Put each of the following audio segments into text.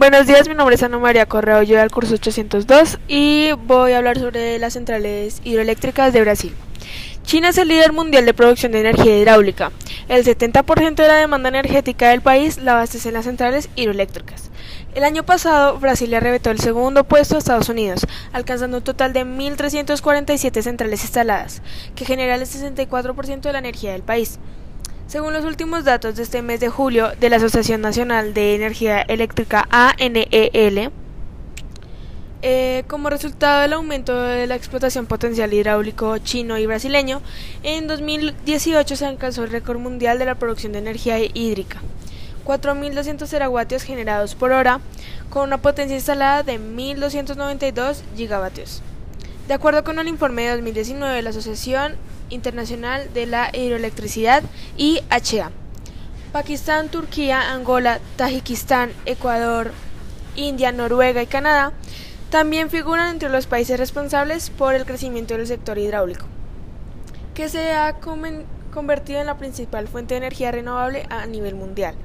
Buenos días, mi nombre es Ana María Correa, yo al curso 802 y voy a hablar sobre las centrales hidroeléctricas de Brasil. China es el líder mundial de producción de energía hidráulica. El 70% de la demanda energética del país la abastece en las centrales hidroeléctricas. El año pasado, Brasil le arrebató el segundo puesto a Estados Unidos, alcanzando un total de 1.347 centrales instaladas, que generan el 64% de la energía del país. Según los últimos datos de este mes de julio de la Asociación Nacional de Energía Eléctrica ANEL, eh, como resultado del aumento de la explotación potencial hidráulico chino y brasileño, en 2018 se alcanzó el récord mundial de la producción de energía hídrica, 4.200 terawattios generados por hora, con una potencia instalada de 1.292 gigavatios. De acuerdo con el informe de 2019 de la Asociación Internacional de la Hidroelectricidad IHA. Pakistán, Turquía, Angola, Tajikistán, Ecuador, India, Noruega y Canadá también figuran entre los países responsables por el crecimiento del sector hidráulico, que se ha convertido en la principal fuente de energía renovable a nivel mundial.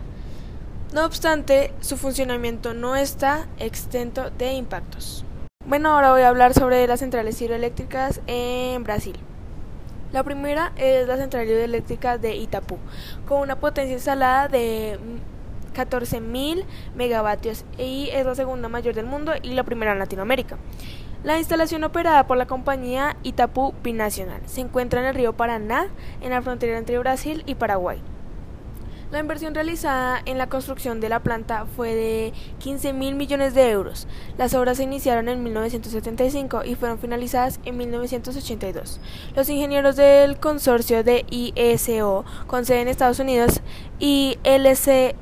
No obstante, su funcionamiento no está exento de impactos. Bueno, ahora voy a hablar sobre las centrales hidroeléctricas en Brasil. La primera es la central hidroeléctrica de Itapú, con una potencia instalada de 14.000 megavatios y es la segunda mayor del mundo y la primera en Latinoamérica. La instalación operada por la compañía Itapú Binacional se encuentra en el río Paraná, en la frontera entre Brasil y Paraguay. La inversión realizada en la construcción de la planta fue de 15 mil millones de euros. Las obras se iniciaron en 1975 y fueron finalizadas en 1982. Los ingenieros del consorcio de ISO, con sede en Estados Unidos, y LC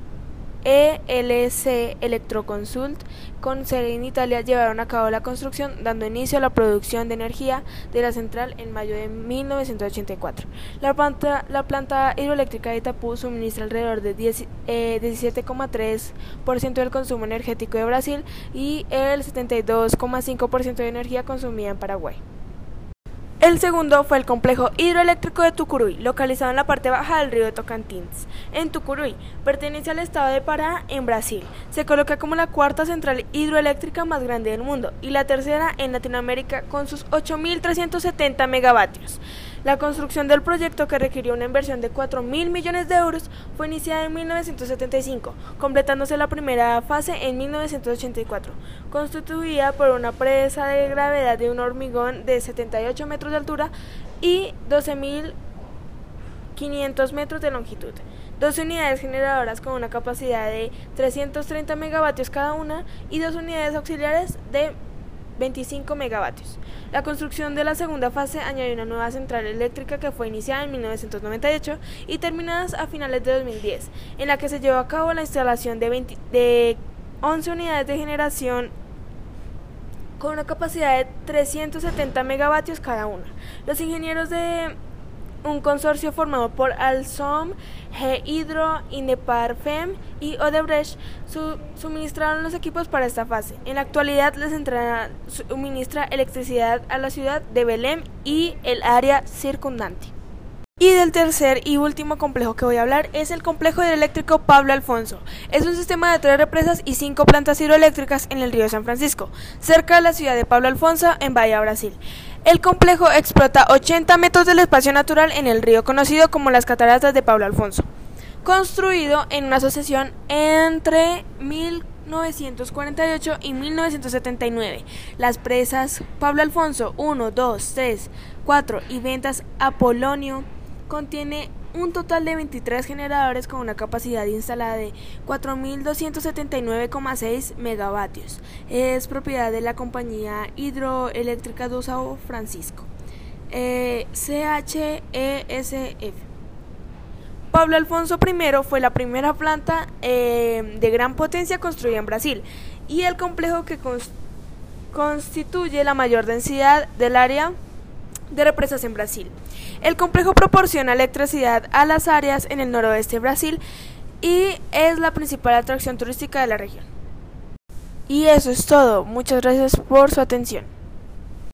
ELC Electroconsult con sede en Italia llevaron a cabo la construcción dando inicio a la producción de energía de la central en mayo de 1984. La planta, la planta hidroeléctrica de Itapú suministra alrededor de 17,3% eh, del consumo energético de Brasil y el 72,5% de energía consumida en Paraguay. El segundo fue el complejo hidroeléctrico de Tucuruí, localizado en la parte baja del río de Tocantins. En Tucuruí, pertenece al estado de Pará, en Brasil. Se coloca como la cuarta central hidroeléctrica más grande del mundo y la tercera en Latinoamérica con sus 8.370 megavatios. La construcción del proyecto, que requirió una inversión de 4 mil millones de euros, fue iniciada en 1975, completándose la primera fase en 1984, constituida por una presa de gravedad de un hormigón de 78 metros de altura y 12.500 metros de longitud. Dos unidades generadoras con una capacidad de 330 megavatios cada una y dos unidades auxiliares de 25 megavatios. La construcción de la segunda fase añadió una nueva central eléctrica que fue iniciada en 1998 y terminada a finales de 2010, en la que se llevó a cabo la instalación de, de 11 unidades de generación con una capacidad de 370 megavatios cada una. Los ingenieros de un consorcio formado por Alsom, G-Hydro, Indeparfem y Odebrecht suministraron los equipos para esta fase. En la actualidad, la central suministra electricidad a la ciudad de Belém y el área circundante. Y del tercer y último complejo que voy a hablar es el complejo hidroeléctrico Pablo Alfonso. Es un sistema de tres represas y cinco plantas hidroeléctricas en el río San Francisco, cerca de la ciudad de Pablo Alfonso, en Bahía, Brasil. El complejo explota 80 metros del espacio natural en el río conocido como las Cataratas de Pablo Alfonso, construido en una asociación entre 1948 y 1979. Las presas Pablo Alfonso 1, 2, 3, 4 y Ventas Apolonio contiene un total de 23 generadores con una capacidad instalada de 4.279,6 megavatios. Es propiedad de la compañía hidroeléctrica de Sao Francisco, eh, CHESF. Pablo Alfonso I fue la primera planta eh, de gran potencia construida en Brasil y el complejo que constituye la mayor densidad del área de represas en Brasil. El complejo proporciona electricidad a las áreas en el noroeste de Brasil y es la principal atracción turística de la región. Y eso es todo. Muchas gracias por su atención.